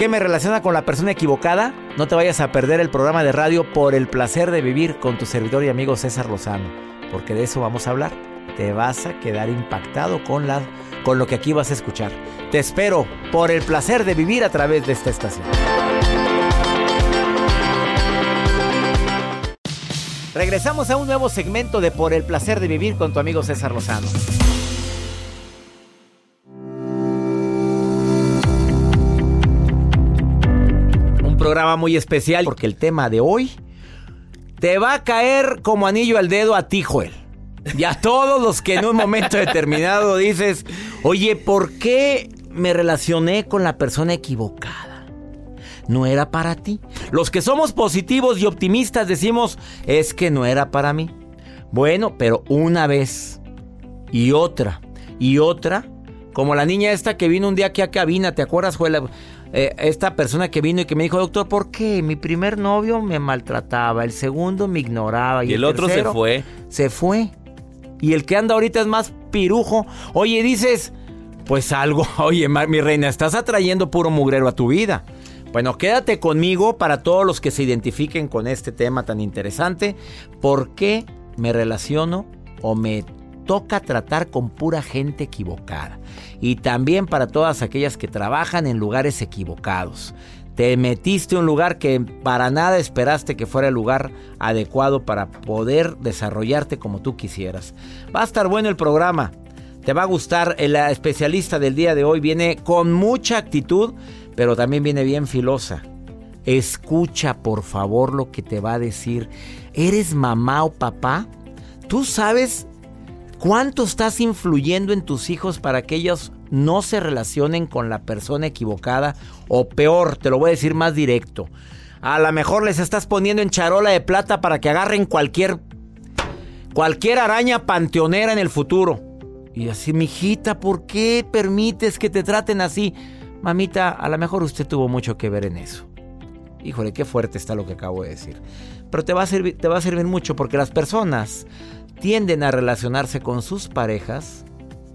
Qué me relaciona con la persona equivocada? No te vayas a perder el programa de radio por el placer de vivir con tu servidor y amigo César Lozano, porque de eso vamos a hablar. Te vas a quedar impactado con, la, con lo que aquí vas a escuchar. Te espero por el placer de vivir a través de esta estación. Regresamos a un nuevo segmento de Por el placer de vivir con tu amigo César Lozano. Programa muy especial porque el tema de hoy te va a caer como anillo al dedo a ti, Joel. Y a todos los que en un momento determinado dices, oye, ¿por qué me relacioné con la persona equivocada? No era para ti. Los que somos positivos y optimistas decimos, es que no era para mí. Bueno, pero una vez y otra y otra, como la niña esta que vino un día aquí a cabina, ¿te acuerdas, Joel? Eh, esta persona que vino y que me dijo, doctor, ¿por qué? Mi primer novio me maltrataba, el segundo me ignoraba y, el, otro se fue. Se fue. Y el que anda ahorita es más pirujo. Oye, dices, pues algo, oye, mi reina, estás atrayendo puro mugrero a tu vida. Bueno, quédate conmigo para todos los que se identifiquen con este tema tan interesante. ¿Por qué me relaciono o me toca tratar con pura gente equivocada. Y también para todas aquellas que trabajan en lugares equivocados. Te metiste a un lugar que para nada esperaste que fuera el lugar adecuado para poder desarrollarte como tú quisieras. Va a estar bueno el programa. Te va a gustar. El especialista del día de hoy viene con mucha actitud, pero también viene bien filosa. Escucha por favor lo que te va a decir. ¿Eres mamá o papá? ¿Tú sabes ¿Cuánto estás influyendo en tus hijos para que ellos no se relacionen con la persona equivocada? O peor, te lo voy a decir más directo. A lo mejor les estás poniendo en charola de plata para que agarren cualquier cualquier araña panteonera en el futuro. Y así, mijita, ¿por qué permites que te traten así? Mamita, a lo mejor usted tuvo mucho que ver en eso. Híjole, qué fuerte está lo que acabo de decir. Pero te va a servir, te va a servir mucho porque las personas tienden a relacionarse con sus parejas,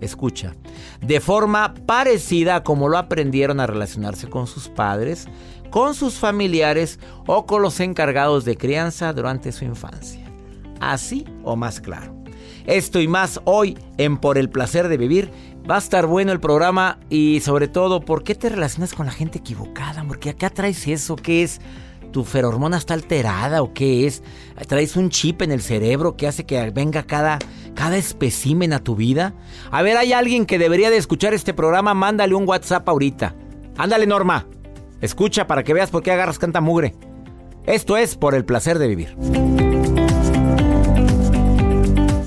escucha, de forma parecida a como lo aprendieron a relacionarse con sus padres, con sus familiares o con los encargados de crianza durante su infancia. Así o más claro. Esto y más hoy en Por el placer de vivir. Va a estar bueno el programa y sobre todo, ¿por qué te relacionas con la gente equivocada? Porque acá traes eso que es ¿Tu feromona está alterada o qué es? ¿Traes un chip en el cerebro que hace que venga cada, cada especímen a tu vida? A ver, hay alguien que debería de escuchar este programa, mándale un WhatsApp ahorita. Ándale, Norma. Escucha para que veas por qué agarras canta mugre. Esto es por el placer de vivir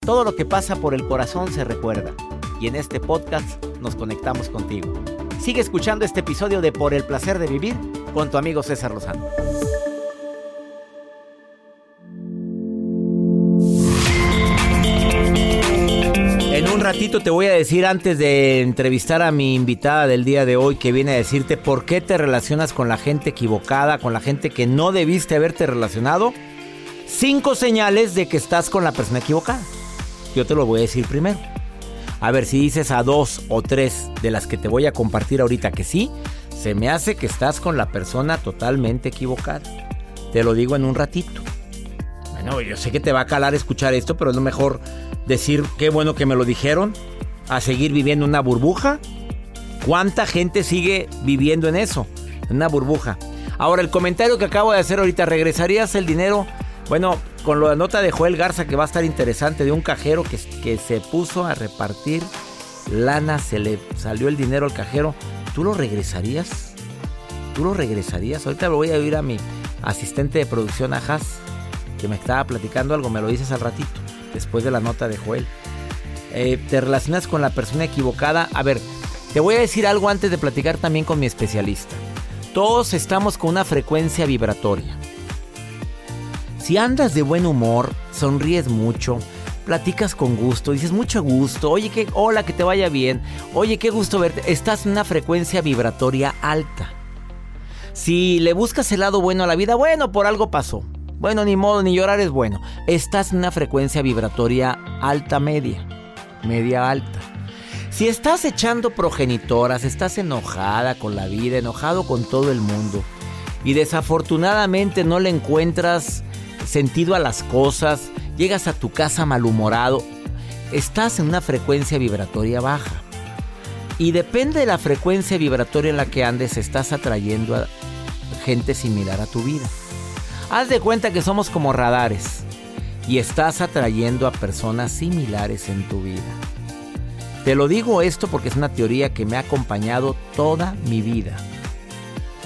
Todo lo que pasa por el corazón se recuerda. Y en este podcast nos conectamos contigo. Sigue escuchando este episodio de Por el placer de vivir con tu amigo César Lozano. En un ratito te voy a decir antes de entrevistar a mi invitada del día de hoy que viene a decirte por qué te relacionas con la gente equivocada, con la gente que no debiste haberte relacionado. Cinco señales de que estás con la persona equivocada. Yo te lo voy a decir primero. A ver si dices a dos o tres de las que te voy a compartir ahorita que sí, se me hace que estás con la persona totalmente equivocada. Te lo digo en un ratito. Bueno, yo sé que te va a calar escuchar esto, pero es lo mejor decir qué bueno que me lo dijeron, a seguir viviendo una burbuja. ¿Cuánta gente sigue viviendo en eso? En una burbuja. Ahora, el comentario que acabo de hacer ahorita, ¿regresarías el dinero? Bueno, con la nota de Joel Garza que va a estar interesante, de un cajero que, se puso a repartir lana, se le salió el dinero al cajero. ¿Tú lo regresarías? ¿Tú lo regresarías? Ahorita voy a oír a mi asistente de producción, Ajas, que me estaba platicando algo, me lo dices al ratito, después de la nota de Joel. Eh, ¿Te relacionas con la persona equivocada? A ver, te voy a decir algo antes de platicar también con mi especialista. Todos estamos con una frecuencia vibratoria. Si andas de buen humor, sonríes mucho, platicas con gusto, dices mucho gusto, oye, que, hola, que te vaya bien, oye, qué gusto verte, estás en una frecuencia vibratoria alta. Si le buscas el lado bueno a la vida, bueno, por algo pasó. Bueno, ni modo, ni llorar es bueno. Estás en una frecuencia vibratoria alta media, media alta. Si estás echando progenitoras, estás enojada con la vida, enojado con todo el mundo, y desafortunadamente no le encuentras sentido a las cosas, llegas a tu casa malhumorado, estás en una frecuencia vibratoria baja. Y depende de la frecuencia vibratoria en la que andes, estás atrayendo a gente similar a tu vida. Haz de cuenta que somos como radares y estás atrayendo a personas similares en tu vida. Te lo digo esto porque es una teoría que me ha acompañado toda mi vida.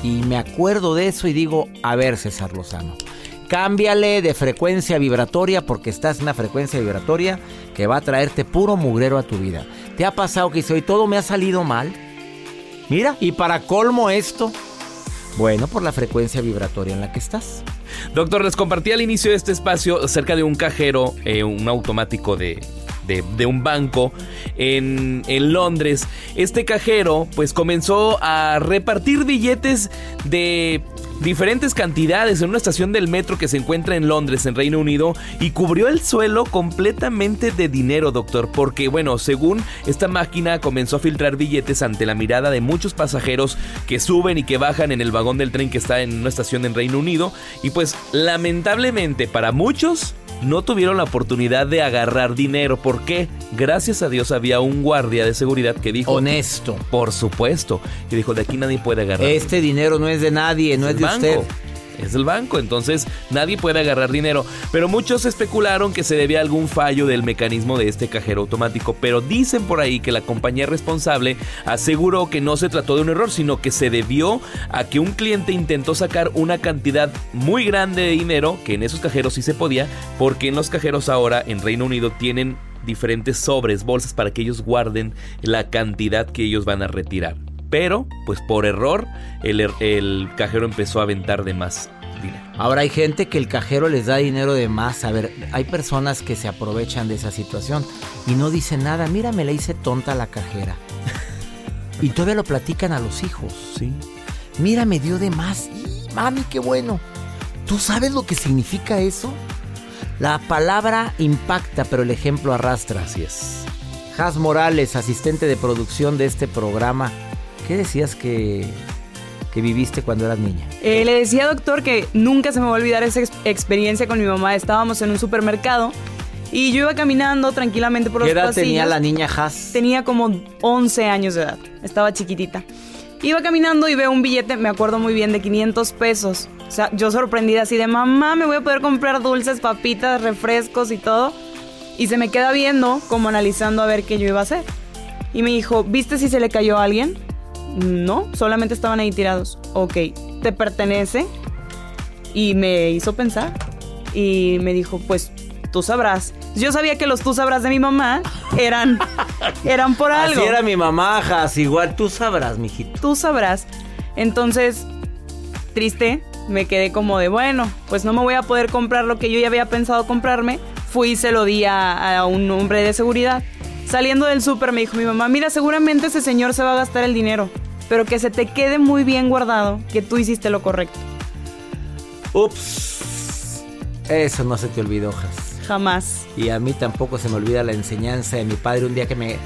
Y me acuerdo de eso y digo, a ver César Lozano, cámbiale de frecuencia vibratoria porque estás en una frecuencia vibratoria que va a traerte puro mugrero a tu vida. ¿Te ha pasado que hoy todo me ha salido mal? Mira, y para colmo esto, bueno, por la frecuencia vibratoria en la que estás. Doctor, les compartí al inicio de este espacio acerca de un cajero, eh, un automático de, un banco en, en, Londres. Este cajero pues comenzó a repartir billetes de diferentes cantidades en una estación del metro que se encuentra en Londres, en Reino Unido, y cubrió el suelo completamente de dinero, doctor, porque bueno, según esta máquina comenzó a filtrar billetes ante la mirada de muchos pasajeros que suben y que bajan en el vagón del tren que está en una estación en Reino Unido, y pues lamentablemente para muchos no tuvieron la oportunidad de agarrar dinero. ¿Por qué? Gracias a Dios había un guardia de seguridad que dijo... Honesto. Por supuesto. Que dijo, de aquí nadie puede agarrar. Este dinero no es de nadie, no es, es de Es del banco, entonces nadie puede agarrar dinero. Pero muchos especularon que se debía a algún fallo del mecanismo de este cajero automático. Pero dicen por ahí que la compañía responsable aseguró que no se trató de un error, sino que se debió a que un cliente intentó sacar una cantidad muy grande de dinero, que en esos cajeros sí se podía, porque en los cajeros ahora en Reino Unido tienen diferentes sobres, bolsas para que ellos guarden la cantidad que ellos van a retirar. Pero, pues por error, el, el, cajero empezó a aventar de más. dinero. Ahora hay gente que el cajero les da dinero de más. A ver, hay personas que se aprovechan de esa situación y no dicen nada. Mira, me la hice tonta la cajera. y todavía lo platican a los hijos. Sí. Mira, me dio de más. Y, mami, qué bueno. ¿Tú sabes lo que significa eso? La palabra impacta, pero el ejemplo arrastra. Así es. Has Morales, asistente de producción de este programa. ¿Qué decías que, que viviste cuando eras niña? Eh, le decía, doctor, que nunca se me va a olvidar esa ex- experiencia con mi mamá. Estábamos en un supermercado y yo iba caminando tranquilamente por los ¿Qué edad pasillos. tenía la niña Has? Tenía como 11 años de edad. Estaba chiquitita. Iba caminando y veo un billete, me acuerdo muy bien, de 500 pesos. O sea, yo sorprendida así de, mamá, me voy a poder comprar dulces, papitas, refrescos y todo. Y se me queda viendo, como analizando a ver qué yo iba a hacer. Y me dijo, ¿viste si se le cayó a alguien? No, solamente estaban ahí tirados. Ok, ¿te pertenece? Y me hizo pensar. Y me dijo, pues tú sabrás. Yo sabía que los tú sabrás de mi mamá eran, eran por algo. Así era mi mamá, Has. Igual tú sabrás, mijito. Tú sabrás. Entonces, triste, me quedé como de, bueno, pues no me voy a poder comprar lo que yo ya había pensado comprarme. Fui y se lo di a, a un hombre de seguridad. Saliendo del súper me dijo mi mamá, mira, seguramente ese señor se va a gastar el dinero, pero que se te quede muy bien guardado que tú hiciste lo correcto. Ups. Eso no se te olvidó, Has. Jamás. Y a mí tampoco se me olvida la enseñanza de mi padre un día que me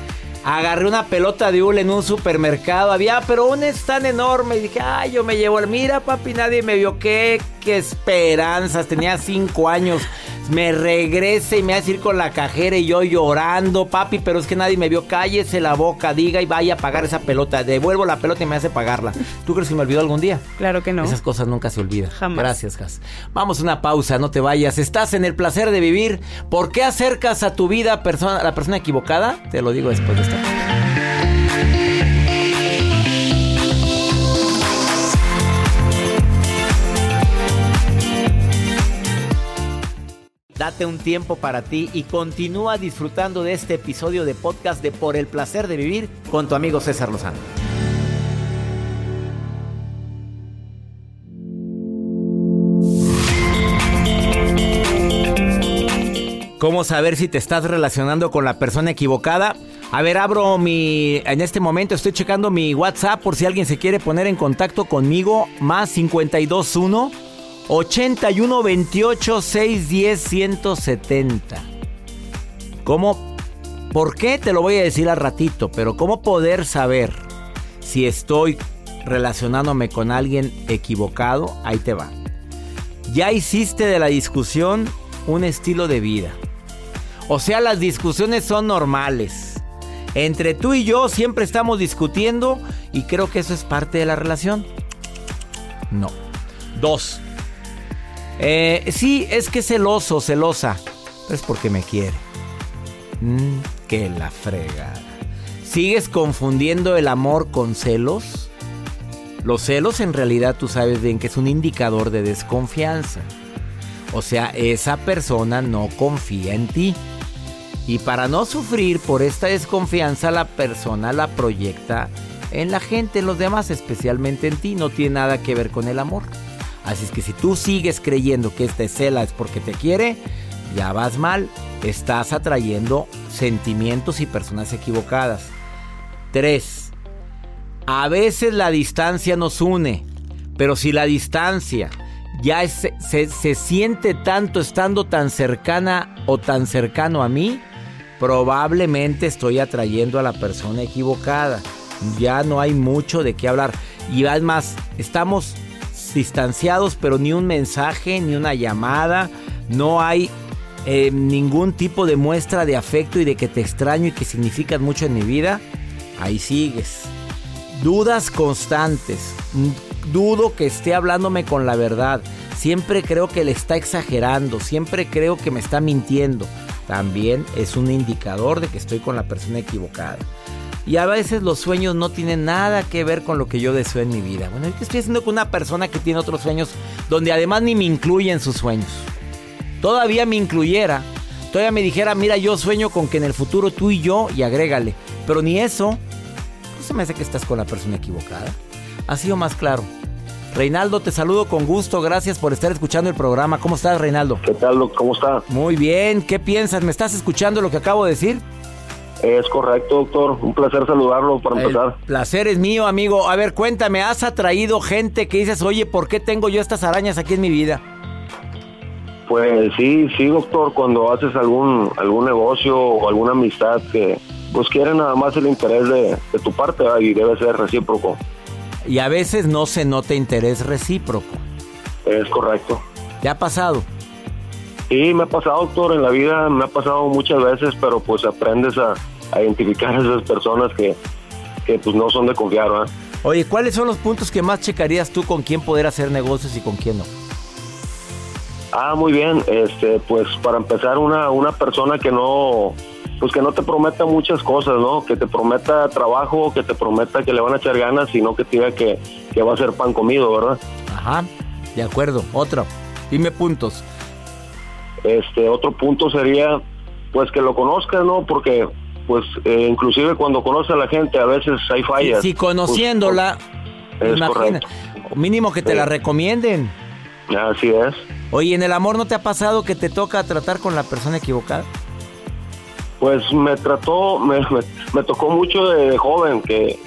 agarré una pelota de hule en un supermercado. Había, pero un es tan enorme. Y dije, ay, yo me llevo el. Mira, papi, nadie me vio. Qué, qué esperanzas. Tenía cinco años. Me regrese y me hace ir con la cajera y yo llorando, papi, pero es que nadie me vio. Cállese la boca, diga y vaya a pagar esa pelota. Devuelvo la pelota y me hace pagarla. ¿Tú crees que me olvidó algún día? Claro que no. Esas cosas nunca se olvidan. Jamás. Gracias, Jas. Vamos a una pausa, no te vayas. Estás en el placer de vivir. ¿Por qué acercas a tu vida a persona- a la persona equivocada? Te lo digo después de esta Date un tiempo para ti y continúa disfrutando de este episodio de podcast de Por el placer de vivir con tu amigo César Lozano. ¿Cómo saber si te estás relacionando con la persona equivocada? A ver, abro mi... En este momento estoy checando mi WhatsApp por si alguien se quiere poner en contacto conmigo. Más 521 81 28 610 170. ¿Cómo? ¿Por qué? Te lo voy a decir al ratito, pero ¿cómo poder saber si estoy relacionándome con alguien equivocado? Ahí te va. Ya hiciste de la discusión un estilo de vida. O sea, las discusiones son normales. Entre tú y yo siempre estamos discutiendo y creo que eso es parte de la relación. No. Dos. Eh, sí, es que celoso, celosa. Es porque me quiere. Mm, que la frega. ¿Sigues confundiendo el amor con celos? Los celos en realidad tú sabes bien que es un indicador de desconfianza. O sea, esa persona no confía en ti. Y para no sufrir por esta desconfianza, la persona la proyecta en la gente, en los demás, especialmente en ti. No tiene nada que ver con el amor. Así es que si tú sigues creyendo que esta cela es porque te quiere, ya vas mal. Estás atrayendo sentimientos y personas equivocadas. 3. A veces la distancia nos une, pero si la distancia ya es- se, se siente tanto estando tan cercana o tan cercano a mí, probablemente estoy atrayendo a la persona equivocada. Ya no hay mucho de qué hablar. Y además, estamos distanciados, pero ni un mensaje, ni una llamada, no hay eh, ningún tipo de muestra de afecto y de que te extraño y que significas mucho en mi vida. Ahí sigues. Dudas constantes. Dudo que esté hablándome con la verdad. Siempre creo que le está exagerando. Siempre creo que me está mintiendo. También es un indicador de que estoy con la persona equivocada. Y a veces los sueños no tienen nada que ver con lo que yo deseo en mi vida. Bueno, ¿qué estoy haciendo con una persona que tiene otros sueños donde además ni me incluye en sus sueños? Todavía me incluyera, todavía me dijera, mira, yo sueño con que en el futuro tú y yo, y agrégale. Pero ni eso, pues se me hace que estás con la persona equivocada. Ha sido más claro. Reinaldo, te saludo con gusto. Gracias por estar escuchando el programa. ¿Cómo estás, Reinaldo? ¿Qué tal? doc? ¿Cómo está? Muy bien. ¿Qué piensas? ¿Me estás escuchando lo que acabo de decir? Es correcto, doctor. Un placer saludarlo para El empezar. placer es mío, amigo. A ver, cuéntame, ¿has atraído gente que dices, oye, ¿por qué tengo yo estas arañas aquí en mi vida? Pues sí, sí, doctor. Cuando haces algún algún negocio o alguna amistad que pues quiere nada más el interés de, de tu parte ¿verdad? y debe ser recíproco. Y a veces no se nota interés recíproco. Es correcto. ¿Te ha pasado? Y me ha pasado, doctor, en la vida me ha pasado muchas veces, pero pues aprendes a, a identificar a esas personas que, que pues no son de confiar, ¿verdad? Oye, ¿cuáles son los puntos que más checarías tú con quién poder hacer negocios y con quién no? Ah, muy bien. Este, pues para empezar, una, una persona que no, pues que no te prometa muchas cosas, ¿no? Que te prometa trabajo, que te prometa que le van a echar ganas, sino que te diga que, que va a ser pan comido, ¿verdad? Ajá, de acuerdo. Otro. Dime puntos. Este, otro punto sería, pues que lo conozcas, ¿no? Porque, pues, eh, inclusive cuando conoce a la gente, a veces hay fallas. Si conociéndola, Pues, es imagina, correcto. mínimo que te Sí. la recomienden. Así es. Oye, ¿en el amor no te ha pasado que te toca tratar con la persona equivocada? Pues me trató, me, me, me tocó mucho de, de joven, que,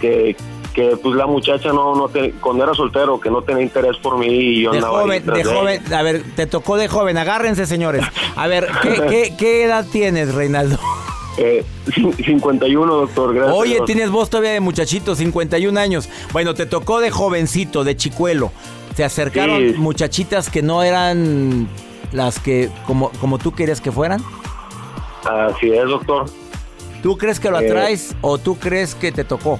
que, que pues la muchacha no, no te- cuando era soltero, que no tenía interés por mí y yo De andaba joven, de joven, a ver, te tocó de joven, agárrense señores. A ver, ¿qué, qué, qué edad tienes, Reinaldo? Eh, cin- 51, doctor, gracias. Oye, tienes voz todavía de muchachito, 51 años. Bueno, te tocó de jovencito, de chicuelo. Te acercaron Sí. muchachitas que no eran las que como, como tú querías que fueran. Así es, doctor. ¿Tú crees que lo Eh. atraes o tú crees que te tocó?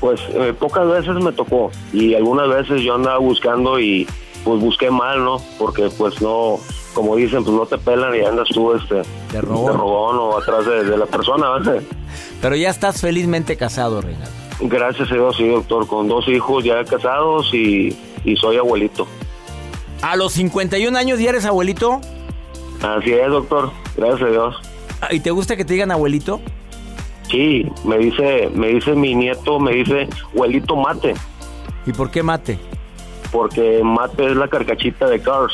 Pues eh, pocas veces me tocó y algunas veces yo andaba buscando y pues busqué mal, ¿no? Porque pues no, como dicen, pues no te pelan y andas tú este De robón. robón o atrás de, de la persona. Pero ya estás felizmente casado, Reinaldo. Gracias a Dios, sí, doctor, con dos hijos ya casados y, y soy abuelito. ¿A los 51 años ya eres abuelito? Así es, doctor, gracias a Dios. ¿Y te gusta que te digan abuelito? Sí, me dice, me dice mi nieto, me dice, abuelito mate, ¿Y por qué mate? porque mate es la carcachita de Cars.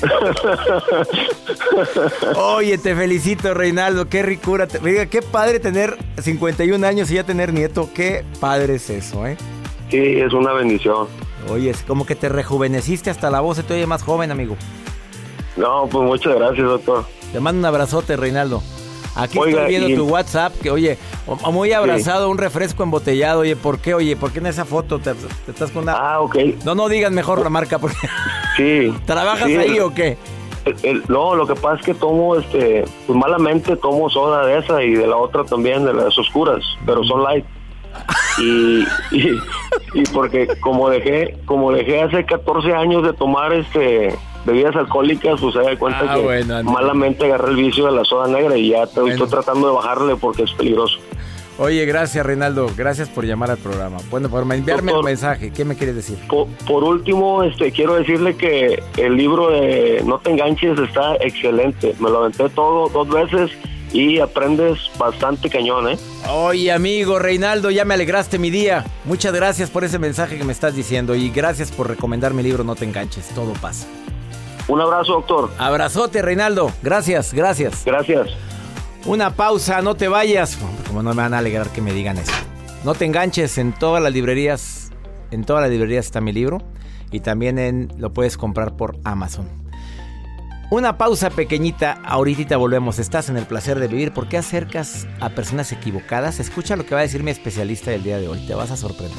Oye, te felicito, Reinaldo. Qué ricura. Te- Oiga, qué padre tener 51 años y ya tener nieto. Qué padre es eso, ¿eh? Sí, es una bendición. Oye, es como que te rejuveneciste hasta la voz se te oye más joven, amigo. No, pues muchas gracias, doctor. Te mando un abrazote, Reinaldo. Aquí Oiga, estoy viendo y- tu WhatsApp, que oye, muy abrazado, un refresco embotellado. Oye, ¿por qué? Oye, ¿por qué en esa foto te, te estás con una... Ah, ok. No, no digas mejor la marca, porque Sí. ¿trabajas Sí, ahí el- o qué? el- el- no, lo que pasa es que tomo, este, pues malamente tomo soda de esa y de la otra también, de las oscuras, pero son light. Y, y, y porque como dejé, como dejé hace 14 años de tomar este bebidas alcohólicas, pues se da cuenta Ah, que bueno, malamente agarré el vicio de la soda negra y ya Bueno. estoy tratando de bajarle porque es peligroso. Oye, gracias, Reinaldo. Gracias por llamar al programa. Bueno, por enviarme el Doctor. mensaje. ¿Qué me quieres decir? Por, por último, este, quiero decirle que el libro de No te enganches está excelente. Me lo aventé todo dos veces y aprendes bastante cañón, ¿eh? Oye, amigo Reinaldo, ya me alegraste mi día. Muchas gracias por ese mensaje que me estás diciendo y gracias por recomendar mi libro No te enganches, todo pasa. Un abrazo, doctor. Abrazote, Reinaldo. Gracias, gracias. Gracias. Una pausa, no te vayas. Como no me van a alegrar que me digan eso. No te enganches en todas las librerías. En todas las librerías está mi libro y también en lo puedes comprar por Amazon. Una pausa pequeñita, ahorita volvemos. Estás en el placer de vivir. ¿Por qué acercas a personas equivocadas? Escucha lo que va a decir mi especialista del día de hoy. Te vas a sorprender.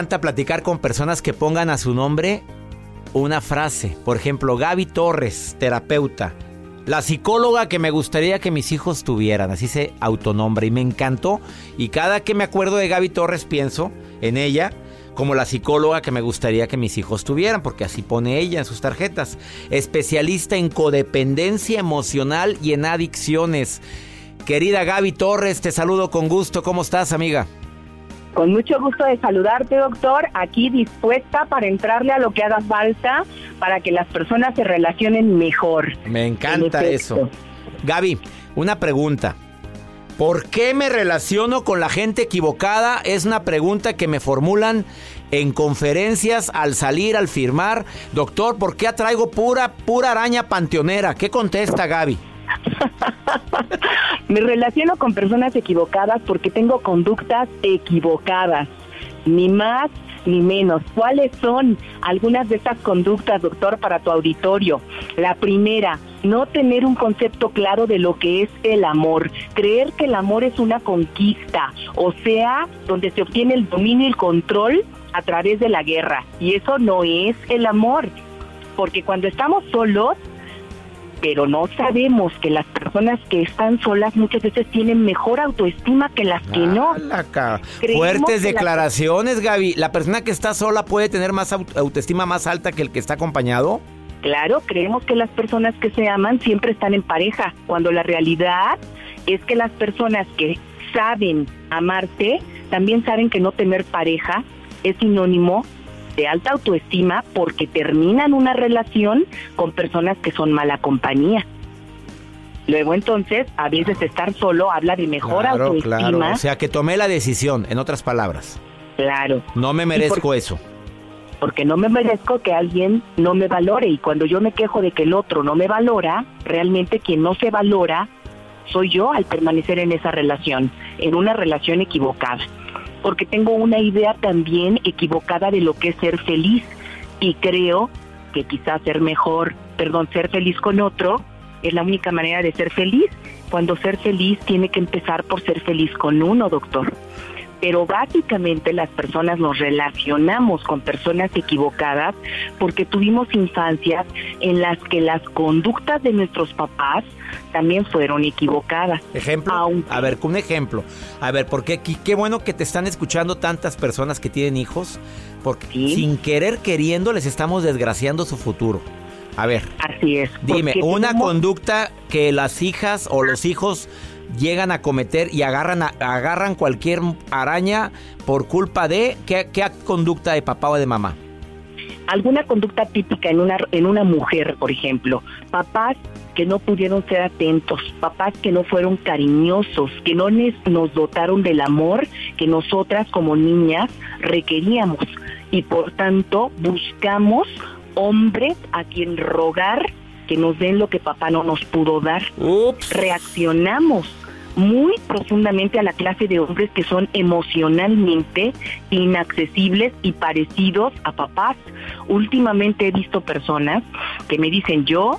Encanta platicar con personas que pongan a su nombre una frase. Por ejemplo, Gaby Torres, terapeuta. La psicóloga que me gustaría que mis hijos tuvieran, así se autonombra y me encantó. Y cada que me acuerdo de Gaby Torres pienso en ella como la psicóloga que me gustaría que mis hijos tuvieran, porque así pone ella en sus tarjetas. Especialista en codependencia emocional y en adicciones. Querida Gaby Torres, te saludo con gusto. ¿Cómo estás, amiga? Con mucho gusto de saludarte, doctor. Aquí dispuesta para entrarle a lo que haga falta para que las personas se relacionen mejor. Me encanta eso. Gaby, una pregunta. ¿Por qué me relaciono con la gente equivocada? Es una pregunta que me formulan en conferencias al salir, al firmar. Doctor, ¿por qué atraigo pura, pura araña panteonera? ¿Qué contesta Gaby? Me relaciono con personas equivocadas porque tengo conductas equivocadas, ni más ni menos. ¿Cuáles son algunas de estas conductas, doctor, para tu auditorio? La primera, no tener un concepto claro de lo que es el amor, creer que el amor es una conquista, o sea, donde se obtiene el dominio y el control a través de la guerra. Y eso no es el amor, porque cuando estamos solos, pero no sabemos que las personas que están solas muchas veces tienen mejor autoestima que las que no. Fuertes declaraciones, Gaby. ¿La persona que está sola puede tener más autoestima más alta que el que está acompañado? Claro, creemos que las personas que se aman siempre están en pareja, cuando la realidad es que las personas que saben amarte también saben que no tener pareja es sinónimo de alta autoestima porque terminan una relación con personas que son mala compañía. Luego entonces, a veces estar solo habla de mejor autoestima. Claro. O sea, que tomé la decisión, en otras palabras. Claro. No me merezco eso. Porque no me merezco que alguien no me valore y cuando yo me quejo de que el otro no me valora, realmente quien no se valora soy yo al permanecer en esa relación, en una relación equivocada porque tengo una idea también equivocada de lo que es ser feliz. Y creo que quizás ser mejor, perdón, ser feliz con otro es la única manera de ser feliz, cuando ser feliz tiene que empezar por ser feliz con uno, doctor. Pero básicamente las personas nos relacionamos con personas equivocadas porque tuvimos infancias en las que las conductas de nuestros papás también fueron equivocadas. Ejemplo, a ver, un ejemplo. A ver, porque qué, qué bueno que te están escuchando tantas personas que tienen hijos, porque sin querer queriendo les estamos desgraciando su futuro. A ver. Así es. Dime, una conducta que las hijas o los hijos llegan a cometer y agarran, agarran cualquier araña por culpa de ¿qué, qué conducta de papá o de mamá. Alguna conducta típica en una, en una mujer, por ejemplo. Papás que no pudieron ser atentos, papás que no fueron cariñosos, que no nos dotaron del amor que nosotras como niñas requeríamos. Y por tanto buscamos hombres a quien rogar que nos den lo que papá no nos pudo dar. Reaccionamos muy profundamente a la clase de hombres que son emocionalmente inaccesibles y parecidos a papás. Últimamente he visto personas que me dicen, yo,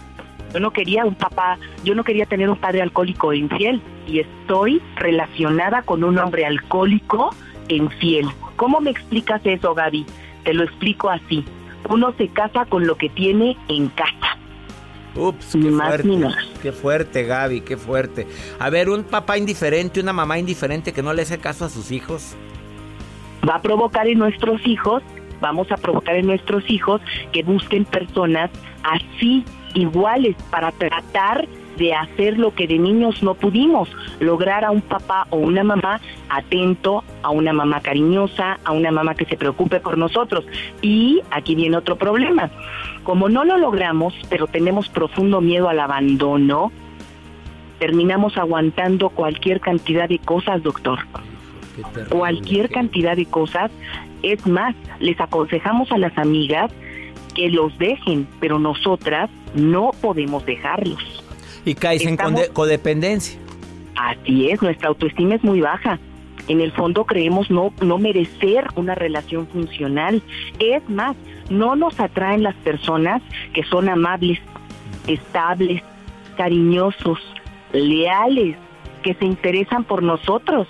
yo no quería un papá, yo no quería tener un padre alcohólico e infiel y estoy relacionada con un hombre alcohólico e infiel. ¿Cómo me explicas eso, Gaby? Te lo explico así. Uno se casa con lo que tiene en casa. Ups, qué fuerte. Qué fuerte, Gaby, qué fuerte. A ver, un papá indiferente, una mamá indiferente que no le hace caso a sus hijos. Va a provocar en nuestros hijos, vamos a provocar en nuestros hijos que busquen personas así, iguales, para tratar de hacer lo que de niños no pudimos, lograr a un papá o una mamá atento, a una mamá cariñosa, a una mamá que se preocupe por nosotros. Y aquí viene otro problema. Como no lo logramos, pero tenemos profundo miedo al abandono, terminamos aguantando cualquier cantidad de cosas, doctor. Cualquier cantidad de cosas. Es más, les aconsejamos a las amigas que los dejen, pero nosotras no podemos dejarlos. Y caes en codependencia. Así es, nuestra autoestima es muy baja. En el fondo creemos no, no merecer una relación funcional. Es más, no nos atraen las personas que son amables, estables, cariñosos, leales, que se interesan por nosotros.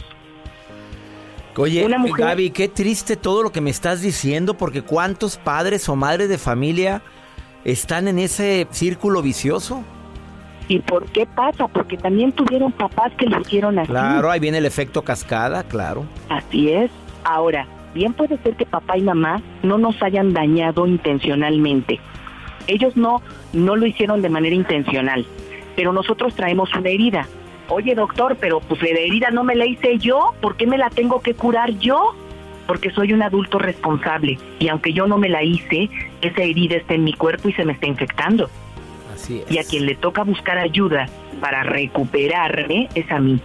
Oye, Gaby, qué triste todo lo que me estás diciendo, porque cuántos padres o madres de familia están en ese círculo vicioso. ¿Y por qué pasa? Porque también tuvieron papás que lo hicieron así. Claro, ahí viene el efecto cascada, claro. Así es. Ahora, bien puede ser que papá y mamá no nos hayan dañado intencionalmente. Ellos no, no lo hicieron de manera intencional, pero nosotros traemos una herida oye doctor, pero pues la herida no me la hice yo, ¿por qué me la tengo que curar yo? Porque soy un adulto responsable y aunque yo no me la hice, esa herida está en mi cuerpo y se me está infectando. Así Y a quien le toca buscar ayuda para recuperarme es a mí.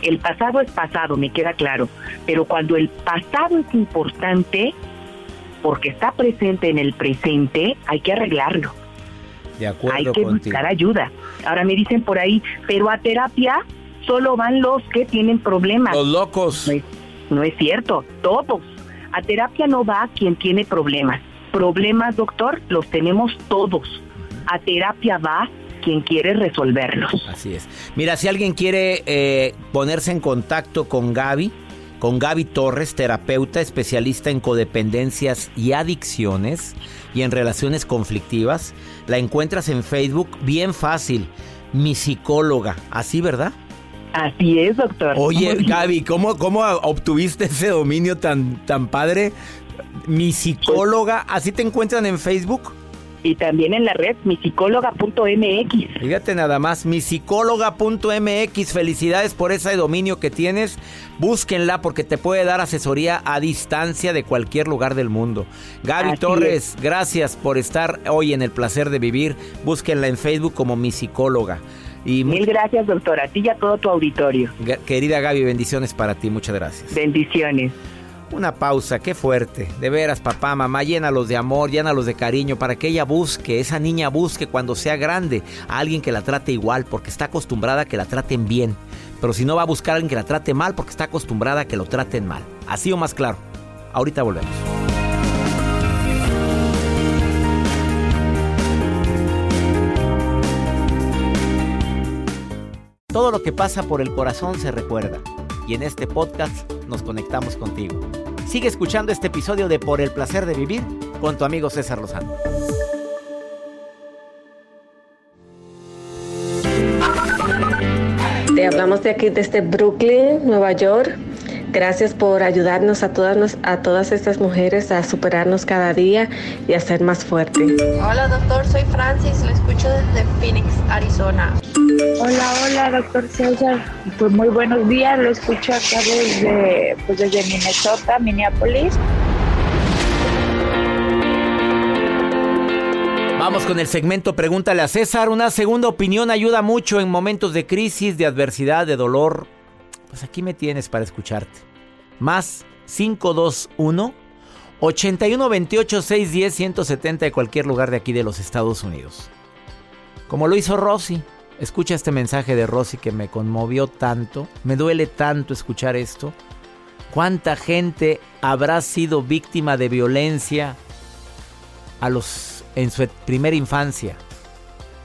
El pasado es pasado, me queda claro, pero cuando el pasado es importante, porque está presente en el presente, hay que arreglarlo. Hay que buscar ayuda. Ahora me dicen por ahí, pero a terapia solo van los que tienen problemas. Los locos. No es, cierto, todos. A terapia no va quien tiene problemas. Problemas, doctor, los tenemos todos. A terapia va quien quiere resolverlos. Así es. Mira, si alguien quiere eh, ponerse en contacto con Gaby, con Gaby Torres, terapeuta especialista en codependencias y adicciones, y en relaciones conflictivas. La encuentras en Facebook bien fácil. Mi psicóloga. ¿Así, verdad? Así es, doctor. Oye, Gaby, ¿cómo, ¿cómo obtuviste ese dominio tan, tan padre? Mi psicóloga. ¿Así te encuentran en Facebook? y también en la red misicóloga.mx. Fíjate nada más, misicóloga.mx. Felicidades por ese dominio que tienes. Búsquenla porque te puede dar asesoría a distancia de cualquier lugar del mundo. Gaby Torres, gracias por estar hoy en el placer de vivir. Búsquenla en Facebook como mi psicóloga. Y Mil gracias, doctora. A ti y a todo tu auditorio. Querida Gaby, bendiciones para ti. Muchas gracias. Bendiciones. Una pausa, qué fuerte. De veras, papá, mamá, llénalos de amor, llénalos de cariño para que ella busque, esa niña busque cuando sea grande a alguien que la trate igual, porque está acostumbrada a que la traten bien. Pero si no va a buscar a alguien que la trate mal, porque está acostumbrada a que lo traten mal. Así o más claro. Ahorita volvemos. Lo que pasa por el corazón se recuerda. Y en este podcast nos conectamos contigo. Sigue escuchando este episodio de Por el placer de vivir con tu amigo César Lozano. Te hablamos de aquí desde Brooklyn, Nueva York. Gracias por ayudarnos a todas, a todas estas mujeres a superarnos cada día y a ser más fuertes. Hola doctor, soy Francis, lo escucho desde Phoenix, Arizona. Hola, hola doctor César, pues muy buenos días, lo escucho acá desde, pues desde Minnesota, Minneapolis. Vamos con el segmento Pregúntale a César. Una segunda opinión ayuda mucho en momentos de crisis, de adversidad, de dolor pues aquí me tienes para escucharte. Más 521 81 28 610 170 de cualquier lugar de aquí de los Estados Unidos. Como lo hizo Rosy. Escucha este mensaje de Rosy que me conmovió tanto. Me duele tanto escuchar esto. ¿Cuánta gente habrá sido víctima de violencia a los, en su primera infancia?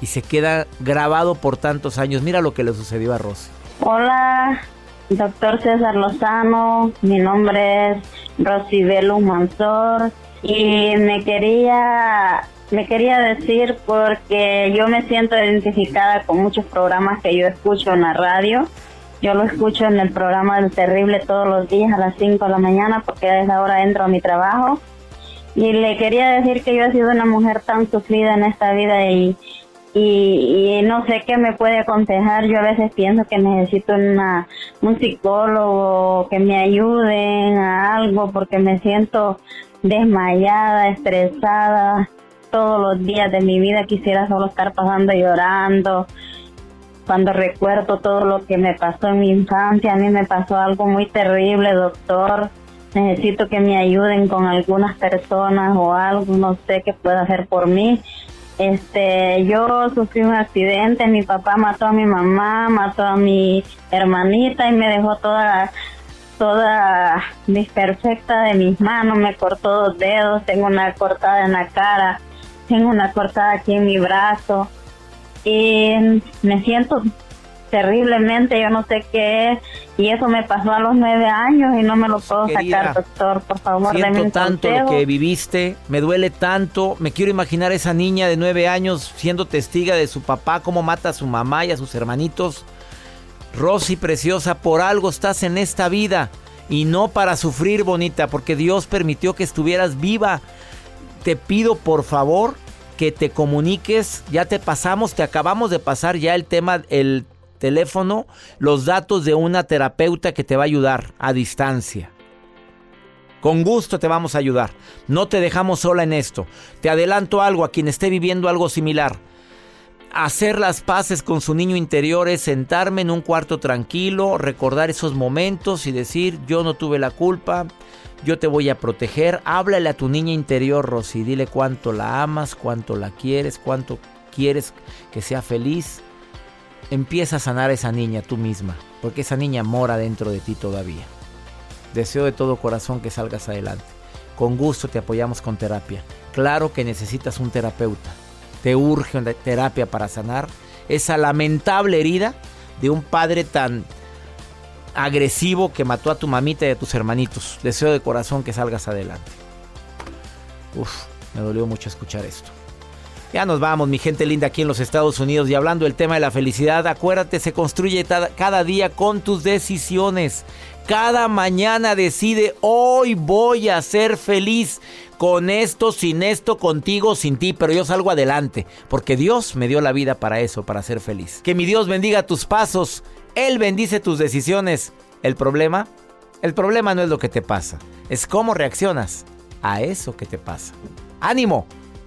Y se queda grabado por tantos años. Mira lo que le sucedió a Rosy. Hola, Doctor César Lozano, mi nombre es Rosibelo Mansor y me quería me quería decir porque yo me siento identificada con muchos programas que yo escucho en la radio. Yo lo escucho en el programa del Terrible todos los días a las 5 de la mañana porque a esa hora entro a mi trabajo. Y le quería decir que yo he sido una mujer tan sufrida en esta vida y y, no sé qué me puede aconsejar. Yo a veces pienso que necesito una, un psicólogo que me ayuden a algo porque me siento desmayada, estresada. Todos los días de mi vida quisiera solo estar pasando llorando. Cuando recuerdo todo lo que me pasó en mi infancia, a mí me pasó algo muy terrible, doctor. Necesito que me ayuden con algunas personas o algo, no sé qué pueda hacer por mí este, yo sufrí un accidente, mi papá mató a mi mamá, mató a mi hermanita y me dejó toda toda desperfecta de mis manos, me cortó dos dedos, tengo una cortada en la cara, tengo una cortada aquí en mi brazo. Y me siento terriblemente, yo no sé qué es, y eso me pasó a los nueve años y no me lo puedo sacar, doctor, por favor, Siento un tanto lo que viviste, me duele tanto, me quiero imaginar a esa niña de nueve años siendo testiga de su papá, cómo mata a su mamá y a sus hermanitos. Rosy preciosa, por algo estás en esta vida y no para sufrir, bonita, porque Dios permitió que estuvieras viva. Te pido por favor que te comuniques, ya te pasamos, te acabamos de pasar ya el tema, el teléfono, los datos de una terapeuta que te va a ayudar a distancia. Con gusto te vamos a ayudar. No te dejamos sola en esto. Te adelanto algo a quien esté viviendo algo similar. Hacer las paces con su niño interior es sentarme en un cuarto tranquilo, recordar esos momentos y decir, yo no tuve la culpa, yo te voy a proteger. Háblale a tu niña interior, Rosy, dile cuánto la amas, cuánto la quieres, cuánto quieres que sea feliz. Empieza a sanar a esa niña tú misma, porque esa niña mora dentro de ti todavía. Deseo de todo corazón que salgas adelante. Con gusto te apoyamos con terapia. Claro que necesitas un terapeuta. Te urge una terapia para sanar esa lamentable herida de un padre tan agresivo que mató a tu mamita y a tus hermanitos. Deseo de corazón que salgas adelante. Uf, me dolió mucho escuchar esto. Ya nos vamos, mi gente linda, aquí en los Estados Unidos. Y hablando del tema de la felicidad, acuérdate, se construye cada, día con tus decisiones. Cada mañana decide, hoy voy a ser feliz. Con esto, sin esto, contigo, sin ti, pero yo salgo adelante. Porque Dios me dio la vida para eso, para ser feliz. Que mi Dios bendiga tus pasos. Él bendice tus decisiones. El problema, el problema no es lo que te pasa, es cómo reaccionas a eso que te pasa. Ánimo.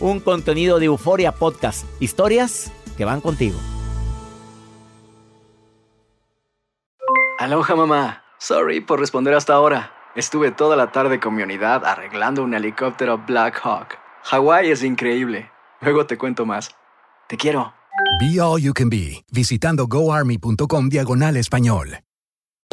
Un contenido de Euforia Podcast. Historias que van contigo. Aloha mamá. Sorry por responder hasta ahora. Estuve toda la tarde con mi unidad arreglando un helicóptero Black Hawk. Hawái es increíble. Luego te cuento más. Te quiero. Be All You Can Be, visitando goarmy.com diagonal español.